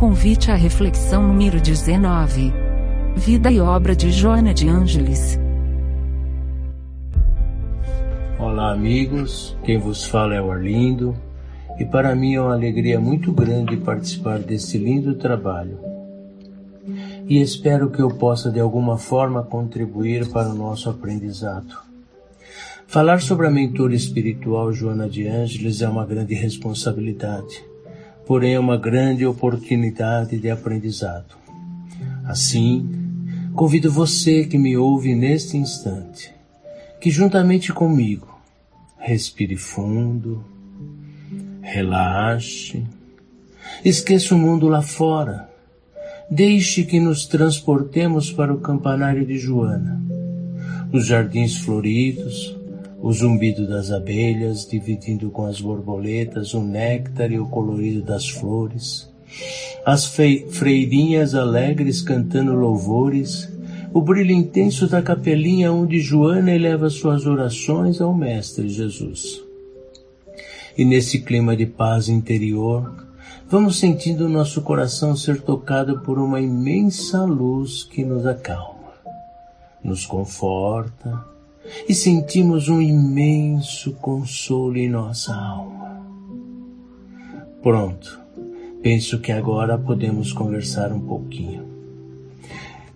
Convite à reflexão número 19. Vida e obra de Joana de Ângeles. Olá, amigos. Quem vos fala é o Arlindo. E para mim é uma alegria muito grande participar desse lindo trabalho. E espero que eu possa de alguma forma contribuir para o nosso aprendizado. Falar sobre a mentora espiritual Joana de Ângeles é uma grande responsabilidade porém é uma grande oportunidade de aprendizado. Assim, convido você que me ouve neste instante, que juntamente comigo respire fundo, relaxe, esqueça o mundo lá fora, deixe que nos transportemos para o campanário de Joana, os jardins floridos, o zumbido das abelhas dividindo com as borboletas o néctar e o colorido das flores, as freirinhas alegres cantando louvores, o brilho intenso da capelinha onde Joana eleva suas orações ao Mestre Jesus. E nesse clima de paz interior, vamos sentindo nosso coração ser tocado por uma imensa luz que nos acalma, nos conforta, e sentimos um imenso consolo em nossa alma. Pronto, penso que agora podemos conversar um pouquinho.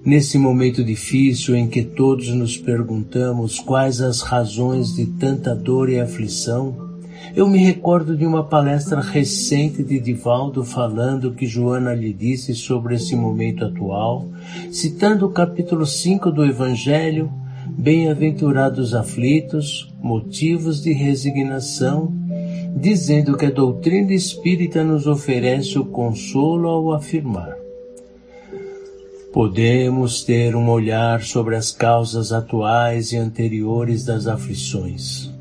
Nesse momento difícil em que todos nos perguntamos quais as razões de tanta dor e aflição, eu me recordo de uma palestra recente de Divaldo falando que Joana lhe disse sobre esse momento atual, citando o capítulo 5 do Evangelho, Bem-aventurados aflitos, motivos de resignação, dizendo que a doutrina espírita nos oferece o consolo ao afirmar. Podemos ter um olhar sobre as causas atuais e anteriores das aflições.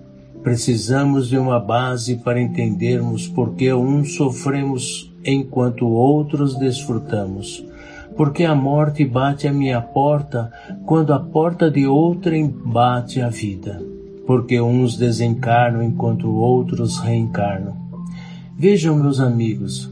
Precisamos de uma base para entendermos por que uns sofremos enquanto outros desfrutamos porque a morte bate à minha porta quando a porta de outrem bate a vida, porque uns desencarnam enquanto outros reencarnam. Vejam, meus amigos,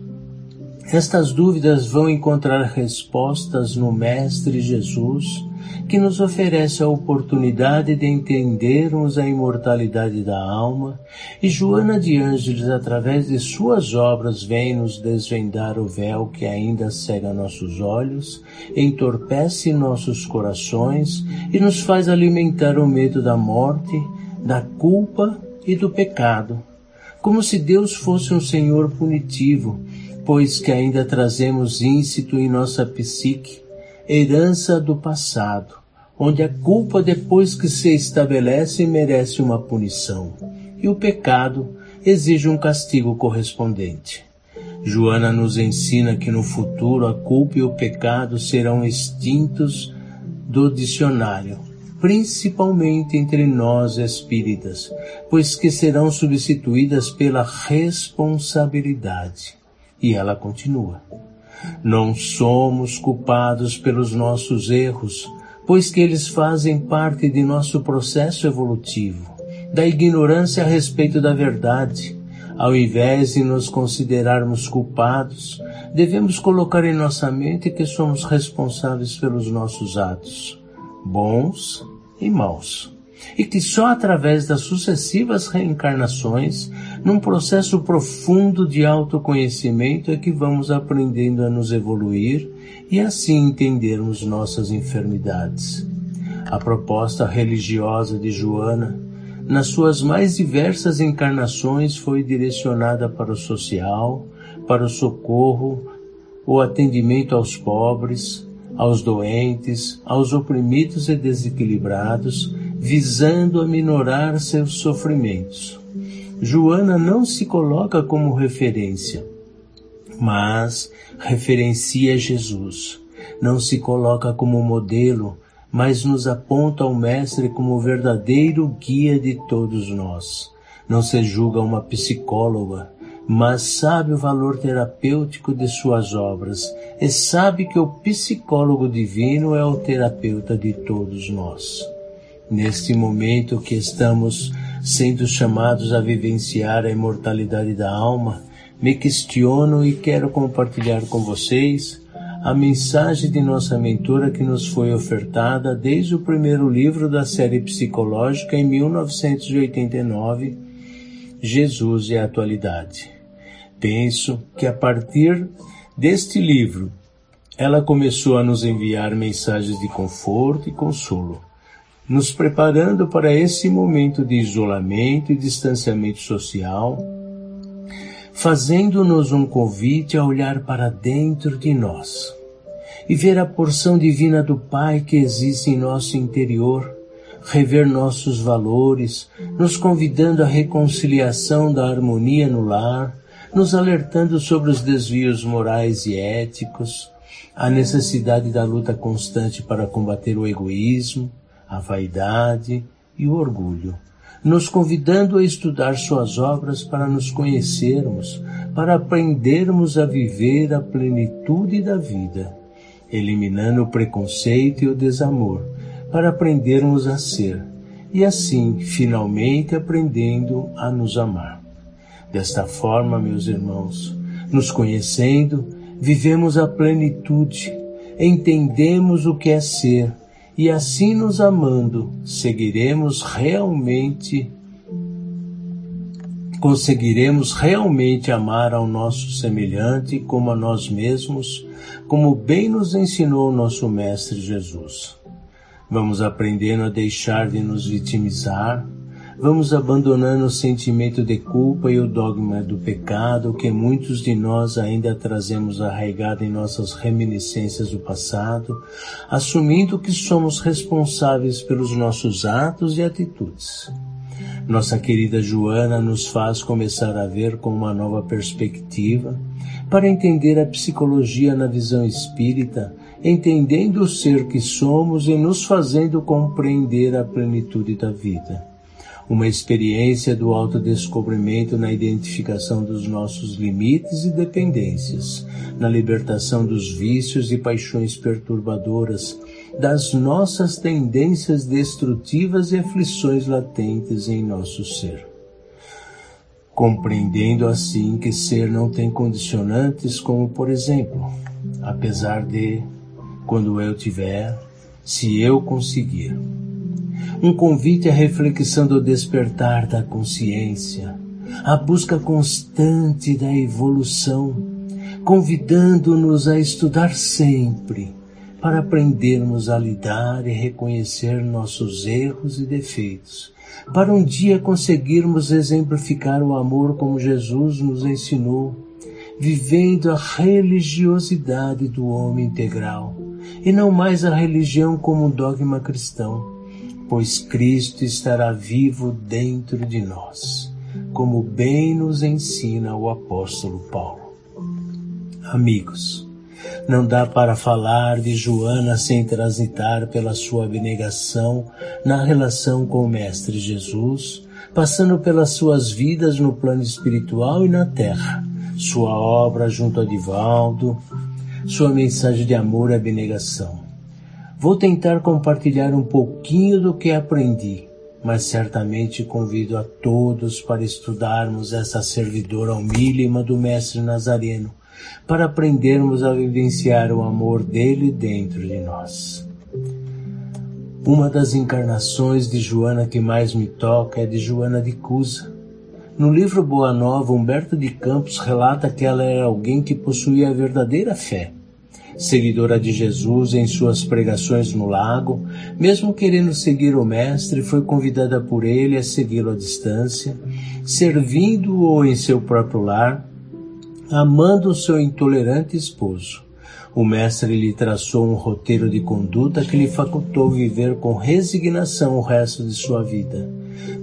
estas dúvidas vão encontrar respostas no Mestre Jesus que nos oferece a oportunidade de entendermos a imortalidade da alma, e Joana de Ângeles, através de suas obras, vem nos desvendar o véu que ainda cega nossos olhos, entorpece nossos corações e nos faz alimentar o medo da morte, da culpa e do pecado, como se Deus fosse um Senhor punitivo, pois que ainda trazemos íncito em nossa psique herança do passado, onde a culpa depois que se estabelece merece uma punição e o pecado exige um castigo correspondente. Joana nos ensina que no futuro a culpa e o pecado serão extintos do dicionário, principalmente entre nós espíritas, pois que serão substituídas pela responsabilidade. E ela continua. Não somos culpados pelos nossos erros, pois que eles fazem parte de nosso processo evolutivo, da ignorância a respeito da verdade. Ao invés de nos considerarmos culpados, devemos colocar em nossa mente que somos responsáveis pelos nossos atos, bons e maus e que só através das sucessivas reencarnações, num processo profundo de autoconhecimento, é que vamos aprendendo a nos evoluir e assim entendermos nossas enfermidades. A proposta religiosa de Joana, nas suas mais diversas encarnações, foi direcionada para o social, para o socorro, o atendimento aos pobres, aos doentes, aos oprimidos e desequilibrados, visando aminorar seus sofrimentos. Joana não se coloca como referência, mas referencia Jesus. Não se coloca como modelo, mas nos aponta ao Mestre como verdadeiro guia de todos nós. Não se julga uma psicóloga, mas sabe o valor terapêutico de suas obras e sabe que o psicólogo divino é o terapeuta de todos nós. Neste momento que estamos sendo chamados a vivenciar a imortalidade da alma, me questiono e quero compartilhar com vocês a mensagem de nossa mentora que nos foi ofertada desde o primeiro livro da série psicológica em 1989, Jesus e a Atualidade. Penso que a partir deste livro, ela começou a nos enviar mensagens de conforto e consolo, nos preparando para esse momento de isolamento e distanciamento social, fazendo-nos um convite a olhar para dentro de nós e ver a porção divina do Pai que existe em nosso interior, rever nossos valores, nos convidando à reconciliação da harmonia no lar, nos alertando sobre os desvios morais e éticos, a necessidade da luta constante para combater o egoísmo, a vaidade e o orgulho nos convidando a estudar suas obras para nos conhecermos, para aprendermos a viver a plenitude da vida, eliminando o preconceito e o desamor, para aprendermos a ser, e assim, finalmente, aprendendo a nos amar. Desta forma, meus irmãos, nos conhecendo, vivemos a plenitude, entendemos o que é ser, e assim nos amando, seguiremos realmente conseguiremos realmente amar ao nosso semelhante como a nós mesmos, como bem nos ensinou nosso Mestre Jesus. Vamos aprendendo a deixar de nos vitimizar, Vamos abandonando o sentimento de culpa e o dogma do pecado que muitos de nós ainda trazemos arraigado em nossas reminiscências do passado, assumindo que somos responsáveis pelos nossos atos e atitudes. Nossa querida Joana nos faz começar a ver com uma nova perspectiva, para entender a psicologia na visão espírita, entendendo o ser que somos e nos fazendo compreender a plenitude da vida uma experiência do autodescobrimento na identificação dos nossos limites e dependências, na libertação dos vícios e paixões perturbadoras, das nossas tendências destrutivas e aflições latentes em nosso ser. Compreendendo assim que ser não tem condicionantes como, por exemplo, apesar de, quando eu tiver, se eu conseguir um convite à reflexão do despertar da consciência, à busca constante da evolução, convidando-nos a estudar sempre para aprendermos a lidar e reconhecer nossos erros e defeitos, para um dia conseguirmos exemplificar o amor como Jesus nos ensinou, vivendo a religiosidade do homem integral e não mais a religião como um dogma cristão pois Cristo estará vivo dentro de nós, como bem nos ensina o apóstolo Paulo. Amigos, não dá para falar de Joana sem transitar pela sua abnegação na relação com o Mestre Jesus, passando pelas suas vidas no plano espiritual e na terra, sua obra junto a Divaldo, sua mensagem de amor e abnegação. Vou tentar compartilhar um pouquinho do que aprendi, mas certamente convido a todos para estudarmos essa servidora humílima do Mestre Nazareno, para aprendermos a vivenciar o amor dele dentro de nós. Uma das encarnações de Joana que mais me toca é de Joana de Cusa. No livro Boa Nova, Humberto de Campos relata que ela era alguém que possuía a verdadeira fé seguidora de Jesus em suas pregações no lago, mesmo querendo seguir o Mestre, foi convidada por ele a segui-lo à distância, servindo-o em seu próprio lar, amando o seu intolerante esposo. O mestre lhe traçou um roteiro de conduta que lhe facultou viver com resignação o resto de sua vida.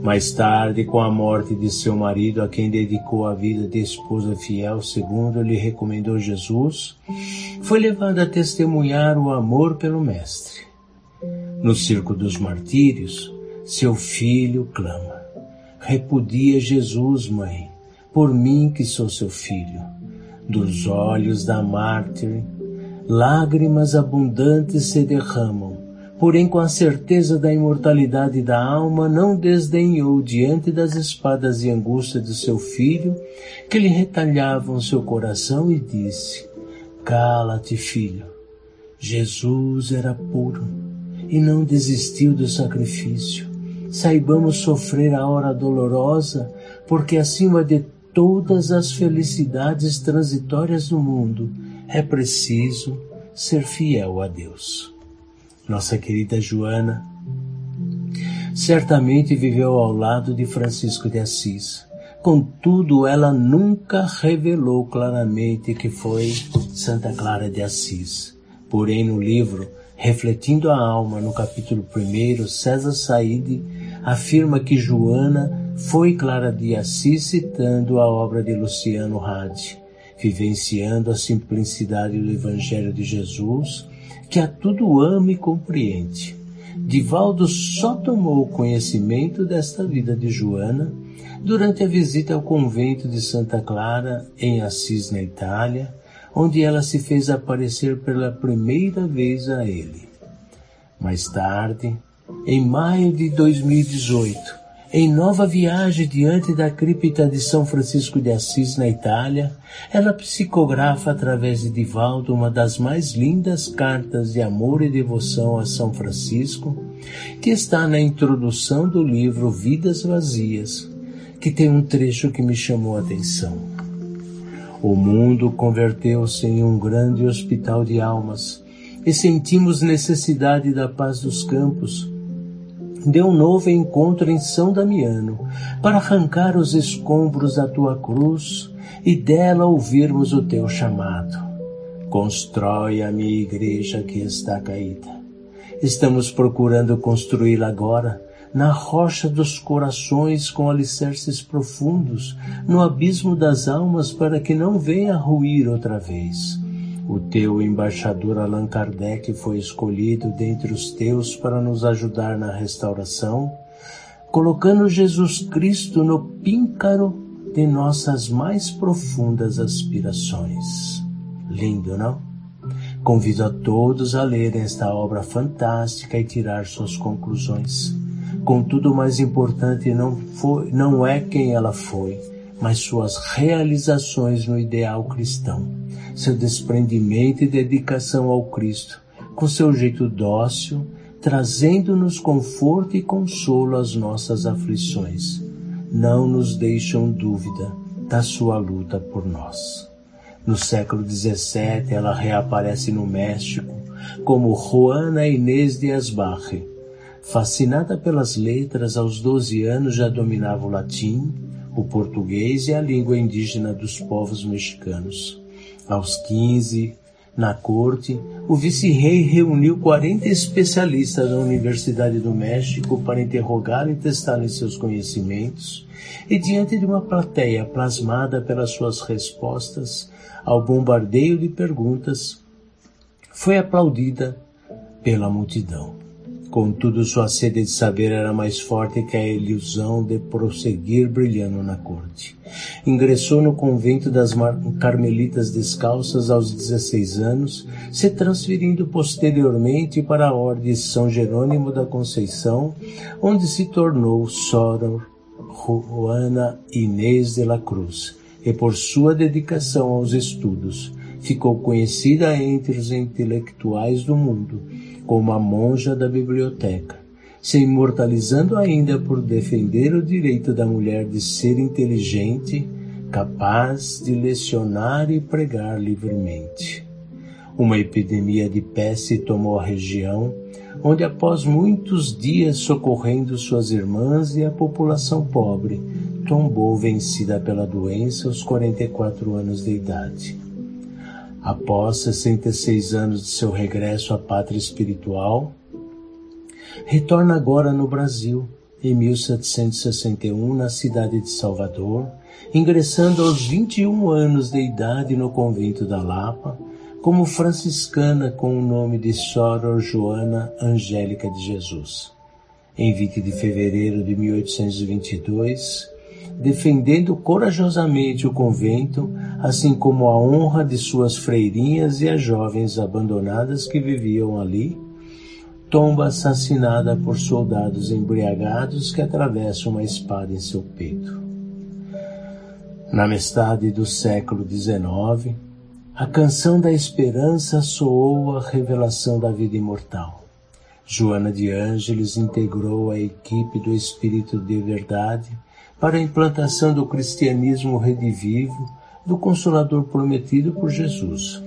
Mais tarde, com a morte de seu marido, a quem dedicou a vida de esposa fiel, segundo lhe recomendou Jesus, foi levada a testemunhar o amor pelo Mestre. No circo dos martírios, seu filho clama: Repudia Jesus, mãe, por mim que sou seu filho. Dos olhos da mártir, lágrimas abundantes se derramam porém com a certeza da imortalidade da alma, não desdenhou diante das espadas e angústia de seu filho, que lhe retalhavam seu coração, e disse: Cala-te, filho. Jesus era puro e não desistiu do sacrifício. Saibamos sofrer a hora dolorosa, porque acima de todas as felicidades transitórias do mundo, é preciso ser fiel a Deus nossa querida Joana, certamente viveu ao lado de Francisco de Assis. Contudo, ela nunca revelou claramente que foi Santa Clara de Assis. Porém, no livro Refletindo a Alma, no capítulo 1, César Said afirma que Joana foi Clara de Assis citando a obra de Luciano Hadi, vivenciando a simplicidade do Evangelho de Jesus que a tudo ama e compreende. Divaldo só tomou conhecimento desta vida de Joana durante a visita ao convento de Santa Clara, em Assis, na Itália, onde ela se fez aparecer pela primeira vez a ele. Mais tarde, em maio de 2018, em nova viagem diante da cripta de São Francisco de Assis, na Itália, ela psicografa através de Divaldo uma das mais lindas cartas de amor e devoção a São Francisco, que está na introdução do livro Vidas Vazias, que tem um trecho que me chamou a atenção. O mundo converteu-se em um grande hospital de almas e sentimos necessidade da paz dos campos de um novo encontro em São Damiano, para arrancar os escombros da tua cruz e dela ouvirmos o teu chamado. Constrói a minha igreja que está caída. Estamos procurando construí-la agora, na rocha dos corações com alicerces profundos, no abismo das almas, para que não venha ruir outra vez o teu embaixador Allan Kardec foi escolhido dentre os teus para nos ajudar na restauração, colocando Jesus Cristo no píncaro de nossas mais profundas aspirações. Lindo, não? Convido a todos a lerem esta obra fantástica e tirar suas conclusões. Contudo, o mais importante não, foi, não é quem ela foi, mas suas realizações no ideal cristão, seu desprendimento e dedicação ao Cristo, com seu jeito dócil, trazendo-nos conforto e consolo às nossas aflições, não nos deixam dúvida da sua luta por nós. No século XVII, ela reaparece no México como Juana Inês de Asbarre. Fascinada pelas letras, aos 12 anos já dominava o latim, o português e a língua indígena dos povos mexicanos. Aos 15, na corte, o vice-rei reuniu 40 especialistas da Universidade do México para interrogar e testar seus conhecimentos, e diante de uma plateia plasmada pelas suas respostas ao bombardeio de perguntas, foi aplaudida pela multidão. Contudo, sua sede de saber era mais forte que a ilusão de prosseguir brilhando na corte. Ingressou no convento das Carmelitas Descalças aos 16 anos, se transferindo posteriormente para a Ordem de São Jerônimo da Conceição, onde se tornou Soror Juana Inês de la Cruz, e por sua dedicação aos estudos, ficou conhecida entre os intelectuais do mundo como a monja da biblioteca, se imortalizando ainda por defender o direito da mulher de ser inteligente, capaz de lecionar e pregar livremente. Uma epidemia de peste tomou a região, onde após muitos dias socorrendo suas irmãs e a população pobre, tombou vencida pela doença aos 44 anos de idade. Após 66 anos de seu regresso à pátria espiritual, retorna agora no Brasil, em 1761, na cidade de Salvador, ingressando aos 21 anos de idade no convento da Lapa, como franciscana com o nome de Soror Joana Angélica de Jesus. Em 20 de fevereiro de 1822, defendendo corajosamente o convento, assim como a honra de suas freirinhas e as jovens abandonadas que viviam ali, tomba assassinada por soldados embriagados que atravessam uma espada em seu peito. Na metade do século XIX, a canção da esperança soou a revelação da vida imortal. Joana de Ângeles integrou a equipe do Espírito de Verdade para a implantação do cristianismo redivivo do Consolador prometido por Jesus.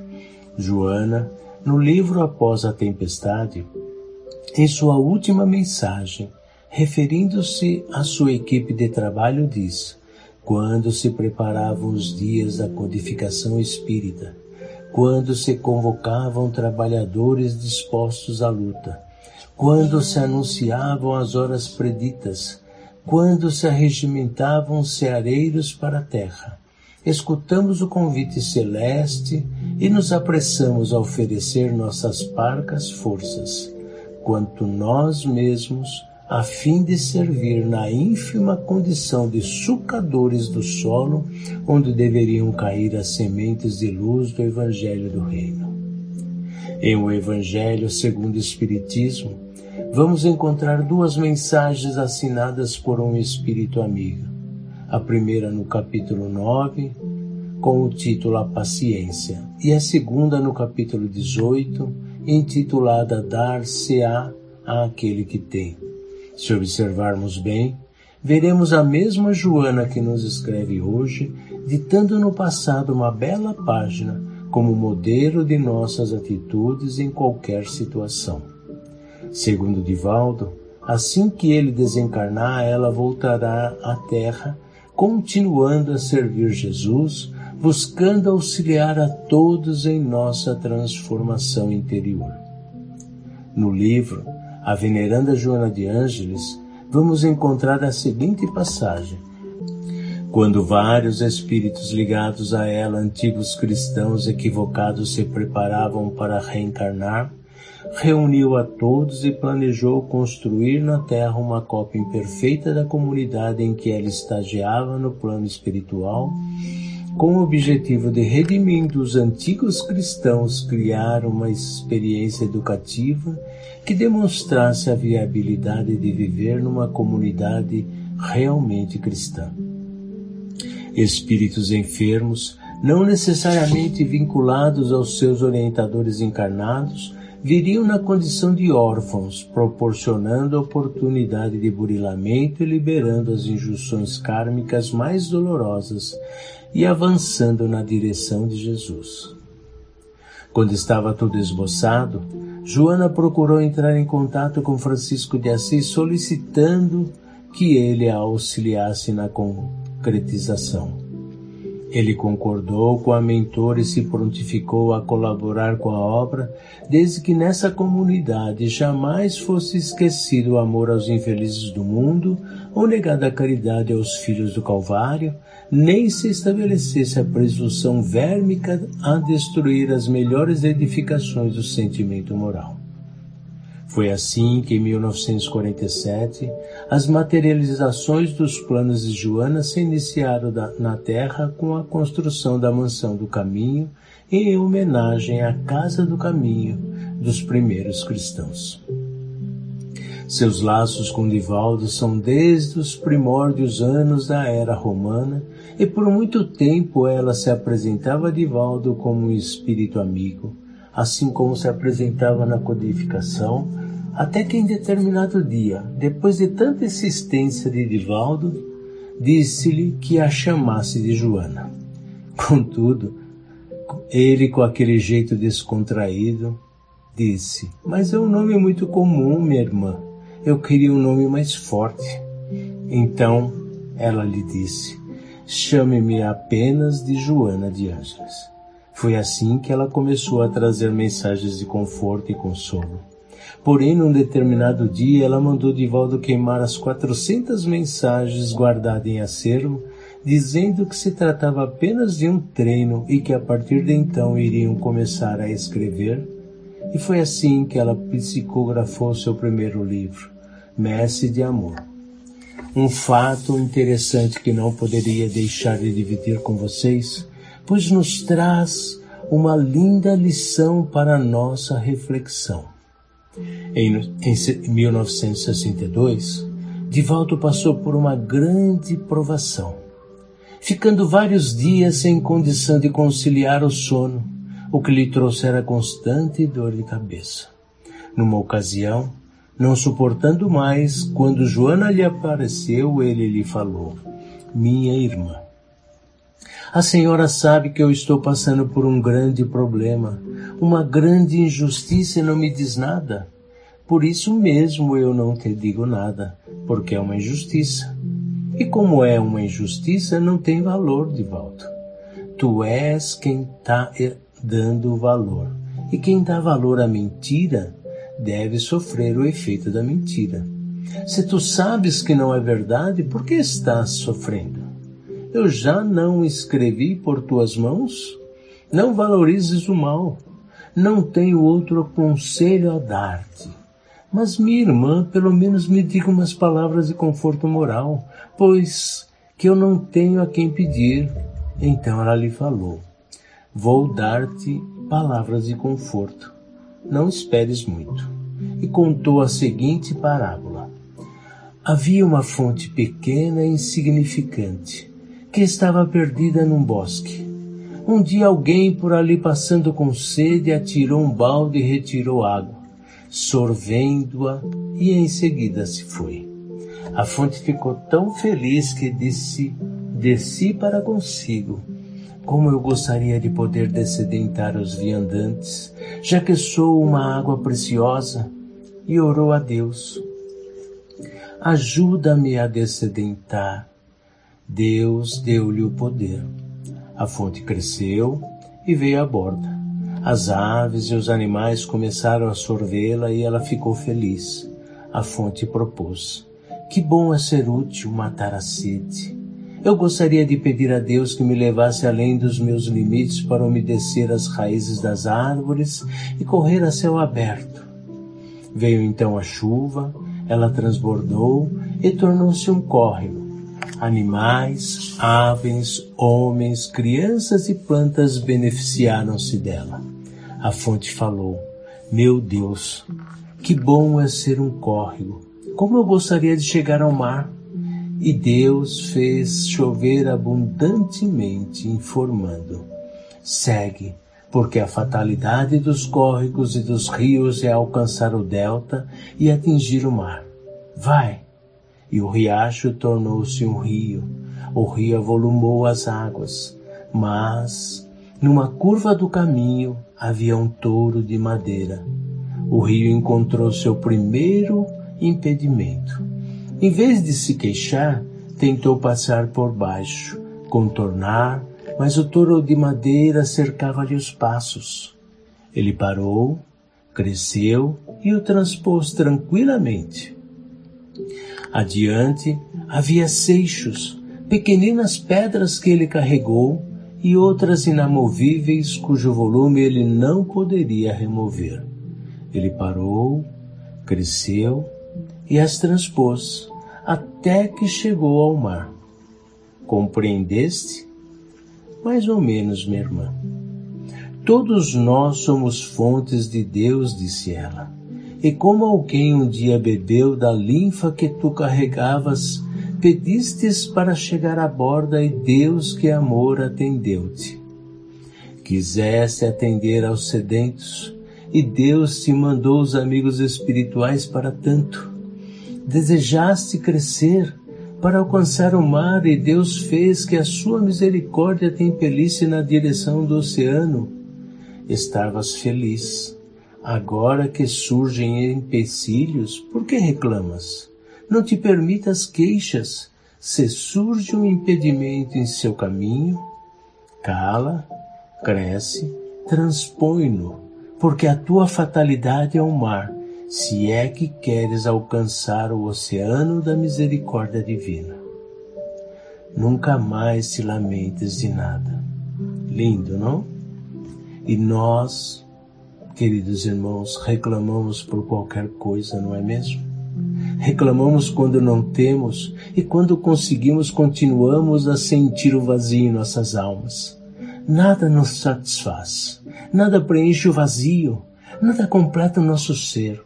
Joana, no livro Após a Tempestade, em sua última mensagem, referindo-se à sua equipe de trabalho, diz: Quando se preparavam os dias da codificação espírita, quando se convocavam trabalhadores dispostos à luta, quando se anunciavam as horas preditas, quando se arregimentavam ceareiros para a terra, escutamos o convite celeste e nos apressamos a oferecer nossas parcas forças quanto nós mesmos, a fim de servir na ínfima condição de sucadores do solo onde deveriam cair as sementes de luz do Evangelho do Reino. Em o Evangelho segundo o Espiritismo, vamos encontrar duas mensagens assinadas por um Espírito amigo. A primeira no capítulo 9, com o título A Paciência, e a segunda no capítulo 18, intitulada Dar-se-á àquele que tem. Se observarmos bem, veremos a mesma Joana que nos escreve hoje, ditando no passado uma bela página como modelo de nossas atitudes em qualquer situação. Segundo Divaldo, assim que ele desencarnar, ela voltará à Terra, continuando a servir Jesus buscando auxiliar a todos em nossa transformação interior. No livro A Veneranda Joana de Ângeles, vamos encontrar a seguinte passagem. Quando vários espíritos ligados a ela, antigos cristãos equivocados, se preparavam para reencarnar, reuniu a todos e planejou construir na Terra uma cópia imperfeita da comunidade em que ela estagiava no plano espiritual com o objetivo de redimindo os antigos cristãos criar uma experiência educativa que demonstrasse a viabilidade de viver numa comunidade realmente cristã. Espíritos enfermos, não necessariamente vinculados aos seus orientadores encarnados, viriam na condição de órfãos, proporcionando oportunidade de burilamento e liberando as injunções kármicas mais dolorosas e avançando na direção de Jesus. Quando estava tudo esboçado, Joana procurou entrar em contato com Francisco de Assis solicitando que ele a auxiliasse na concretização. Ele concordou com a mentora e se prontificou a colaborar com a obra, desde que nessa comunidade jamais fosse esquecido o amor aos infelizes do mundo ou negada a caridade aos filhos do Calvário, nem se estabelecesse a presunção vérmica a destruir as melhores edificações do sentimento moral. Foi assim que, em 1947, as materializações dos planos de Joana se iniciaram na Terra com a construção da Mansão do Caminho em homenagem à Casa do Caminho dos primeiros cristãos. Seus laços com Divaldo são desde os primórdios anos da era romana e por muito tempo ela se apresentava a Divaldo como um espírito amigo, assim como se apresentava na codificação, até que em determinado dia, depois de tanta insistência de Divaldo, disse-lhe que a chamasse de Joana. Contudo, ele, com aquele jeito descontraído, disse: Mas é um nome muito comum, minha irmã. Eu queria um nome mais forte. Então ela lhe disse: Chame-me apenas de Joana de Ângeles. Foi assim que ela começou a trazer mensagens de conforto e consolo. Porém, num determinado dia, ela mandou Divaldo queimar as 400 mensagens guardadas em acervo, dizendo que se tratava apenas de um treino e que a partir de então iriam começar a escrever. E foi assim que ela psicografou seu primeiro livro, Messe de Amor. Um fato interessante que não poderia deixar de dividir com vocês pois nos traz uma linda lição para nossa reflexão. Em, em 1962, Divaldo passou por uma grande provação, ficando vários dias sem condição de conciliar o sono, o que lhe trouxera constante dor de cabeça. Numa ocasião, não suportando mais, quando Joana lhe apareceu, ele lhe falou: Minha irmã, a senhora sabe que eu estou passando por um grande problema, uma grande injustiça e não me diz nada. Por isso mesmo eu não te digo nada, porque é uma injustiça. E como é uma injustiça, não tem valor volta. Tu és quem está dando valor. E quem dá valor à mentira deve sofrer o efeito da mentira. Se tu sabes que não é verdade, por que estás sofrendo? Eu já não escrevi por tuas mãos? Não valorizes o mal. Não tenho outro conselho a dar-te. Mas minha irmã, pelo menos me diga umas palavras de conforto moral, pois que eu não tenho a quem pedir. Então ela lhe falou: Vou dar-te palavras de conforto. Não esperes muito. E contou a seguinte parábola. Havia uma fonte pequena e insignificante que estava perdida num bosque. Um dia alguém por ali passando com sede atirou um balde e retirou água, sorvendo-a e em seguida se foi. A fonte ficou tão feliz que disse, desci para consigo. Como eu gostaria de poder descedentar os viandantes, já que sou uma água preciosa, e orou a Deus. Ajuda-me a descedentar Deus deu-lhe o poder. A fonte cresceu e veio à borda. As aves e os animais começaram a sorvê-la e ela ficou feliz. A fonte propôs: Que bom é ser útil matar a sede. Eu gostaria de pedir a Deus que me levasse além dos meus limites para umedecer as raízes das árvores e correr a céu aberto. Veio então a chuva, ela transbordou e tornou-se um córrego Animais, aves, homens, crianças e plantas beneficiaram-se dela. A fonte falou: Meu Deus, que bom é ser um córrego! Como eu gostaria de chegar ao mar! E Deus fez chover abundantemente, informando: Segue, porque a fatalidade dos córregos e dos rios é alcançar o delta e atingir o mar. Vai, e o riacho tornou-se um rio. O rio avolumou as águas, mas numa curva do caminho havia um touro de madeira. O rio encontrou seu primeiro impedimento. Em vez de se queixar, tentou passar por baixo, contornar, mas o touro de madeira cercava-lhe os passos. Ele parou, cresceu e o transpôs tranquilamente. Adiante havia seixos, pequeninas pedras que ele carregou e outras inamovíveis cujo volume ele não poderia remover. Ele parou, cresceu e as transpôs até que chegou ao mar. Compreendeste? Mais ou menos, minha irmã. Todos nós somos fontes de Deus, disse ela. E como alguém um dia bebeu da linfa que tu carregavas, pedistes para chegar à borda e Deus que amor atendeu-te. Quiseste atender aos sedentos e Deus te mandou os amigos espirituais para tanto. Desejaste crescer para alcançar o mar e Deus fez que a sua misericórdia te impelisse na direção do oceano. Estavas feliz Agora que surgem empecilhos, por que reclamas? Não te permitas queixas. Se surge um impedimento em seu caminho, cala, cresce, transpõe-no, porque a tua fatalidade é o mar, se é que queres alcançar o oceano da misericórdia divina. Nunca mais te lamentes de nada. Lindo, não? E nós, Queridos irmãos, reclamamos por qualquer coisa, não é mesmo? Reclamamos quando não temos e quando conseguimos continuamos a sentir o vazio em nossas almas. Nada nos satisfaz, nada preenche o vazio, nada completa o nosso ser.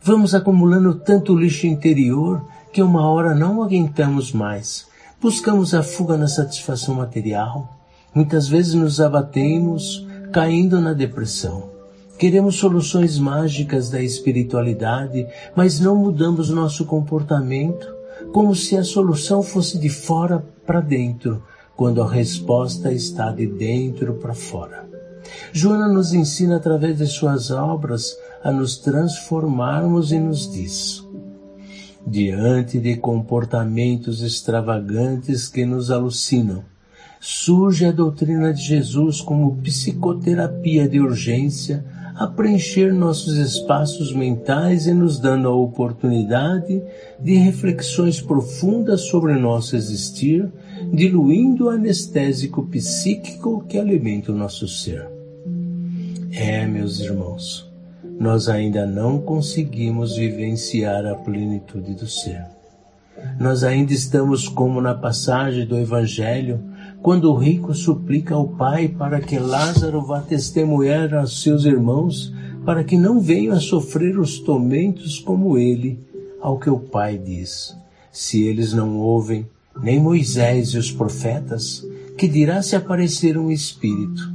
Vamos acumulando tanto lixo interior que uma hora não aguentamos mais. Buscamos a fuga na satisfação material. Muitas vezes nos abatemos, caindo na depressão. Queremos soluções mágicas da espiritualidade, mas não mudamos nosso comportamento, como se a solução fosse de fora para dentro, quando a resposta está de dentro para fora. Joana nos ensina através de suas obras a nos transformarmos e nos diz: diante de comportamentos extravagantes que nos alucinam, surge a doutrina de Jesus como psicoterapia de urgência a preencher nossos espaços mentais e nos dando a oportunidade de reflexões profundas sobre nosso existir, diluindo o anestésico psíquico que alimenta o nosso ser. É, meus irmãos, nós ainda não conseguimos vivenciar a plenitude do ser. Nós ainda estamos como na passagem do Evangelho, quando o rico suplica ao Pai para que Lázaro vá testemunhar aos seus irmãos, para que não venham a sofrer os tormentos como ele, ao que o Pai diz: Se eles não ouvem, nem Moisés e os profetas, que dirá se aparecer um espírito?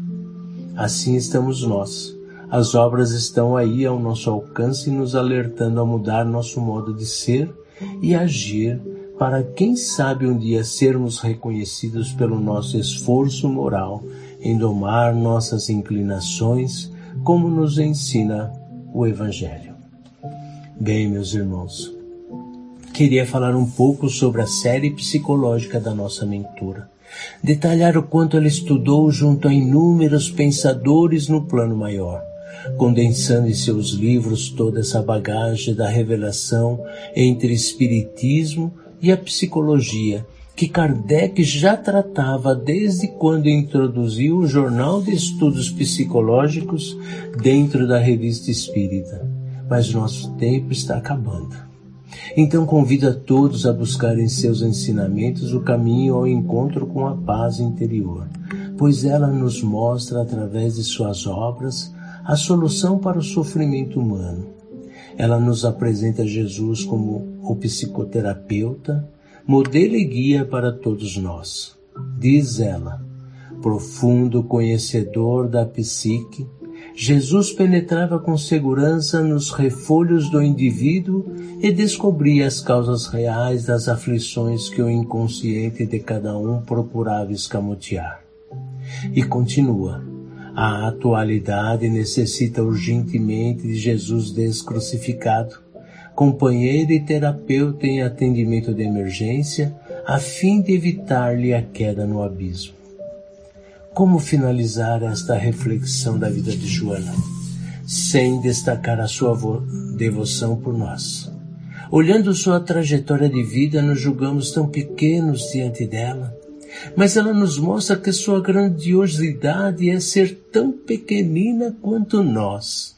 Assim estamos nós. As obras estão aí ao nosso alcance, nos alertando a mudar nosso modo de ser e agir para quem sabe um dia sermos reconhecidos pelo nosso esforço moral em domar nossas inclinações, como nos ensina o Evangelho. Bem, meus irmãos, queria falar um pouco sobre a série psicológica da nossa mentora. Detalhar o quanto ela estudou junto a inúmeros pensadores no plano maior condensando em seus livros toda essa bagagem da revelação entre espiritismo e a psicologia, que Kardec já tratava desde quando introduziu o Jornal de Estudos Psicológicos dentro da Revista Espírita. Mas nosso tempo está acabando. Então convido a todos a buscar em seus ensinamentos o caminho ao encontro com a paz interior, pois ela nos mostra através de suas obras a solução para o sofrimento humano. Ela nos apresenta Jesus como o psicoterapeuta, modelo e guia para todos nós. Diz ela, profundo conhecedor da psique, Jesus penetrava com segurança nos refolhos do indivíduo e descobria as causas reais das aflições que o inconsciente de cada um procurava escamotear. E continua, a atualidade necessita urgentemente de Jesus descrucificado, companheiro e terapeuta em atendimento de emergência, a fim de evitar-lhe a queda no abismo. Como finalizar esta reflexão da vida de Joana, sem destacar a sua devoção por nós? Olhando sua trajetória de vida, nos julgamos tão pequenos diante dela mas ela nos mostra que sua grandiosidade é ser tão pequenina quanto nós,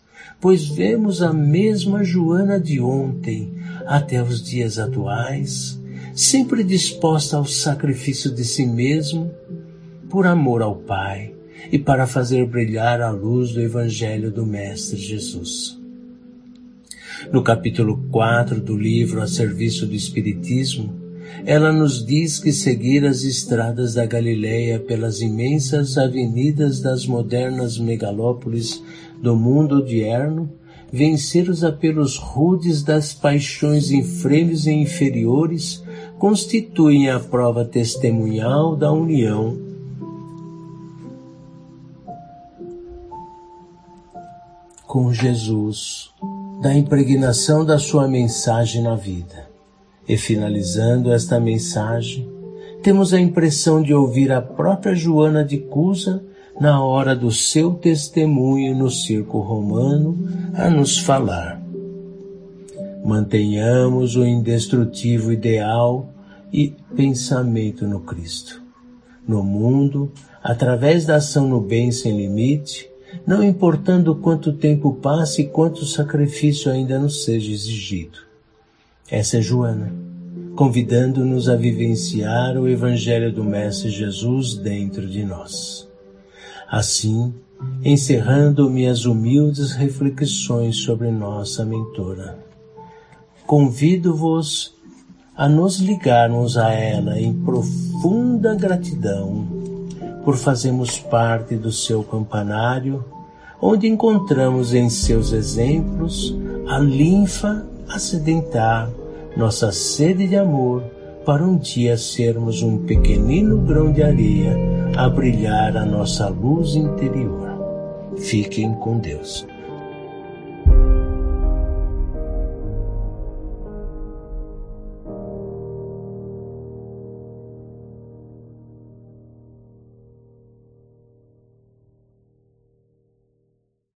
pois vemos a mesma Joana de ontem até os dias atuais, sempre disposta ao sacrifício de si mesmo por amor ao Pai e para fazer brilhar a luz do Evangelho do Mestre Jesus. No capítulo 4 do livro A Serviço do Espiritismo, ela nos diz que seguir as estradas da Galileia pelas imensas avenidas das modernas megalópolis do mundo odierno, vencer os apelos rudes das paixões infremes e inferiores, constituem a prova testemunhal da união com Jesus, da impregnação da sua mensagem na vida. E finalizando esta mensagem, temos a impressão de ouvir a própria Joana de Cusa na hora do seu testemunho no circo romano a nos falar. Mantenhamos o indestrutível ideal e pensamento no Cristo. No mundo, através da ação no bem sem limite, não importando quanto tempo passe e quanto sacrifício ainda nos seja exigido. Essa é Joana, convidando-nos a vivenciar o Evangelho do Mestre Jesus dentro de nós. Assim, encerrando minhas humildes reflexões sobre nossa mentora. convido-vos a nos ligarmos a ela em profunda gratidão por fazermos parte do seu campanário, onde encontramos em seus exemplos a linfa a nossa sede de amor para um dia sermos um pequenino grão de areia a brilhar a nossa luz interior. Fiquem com Deus.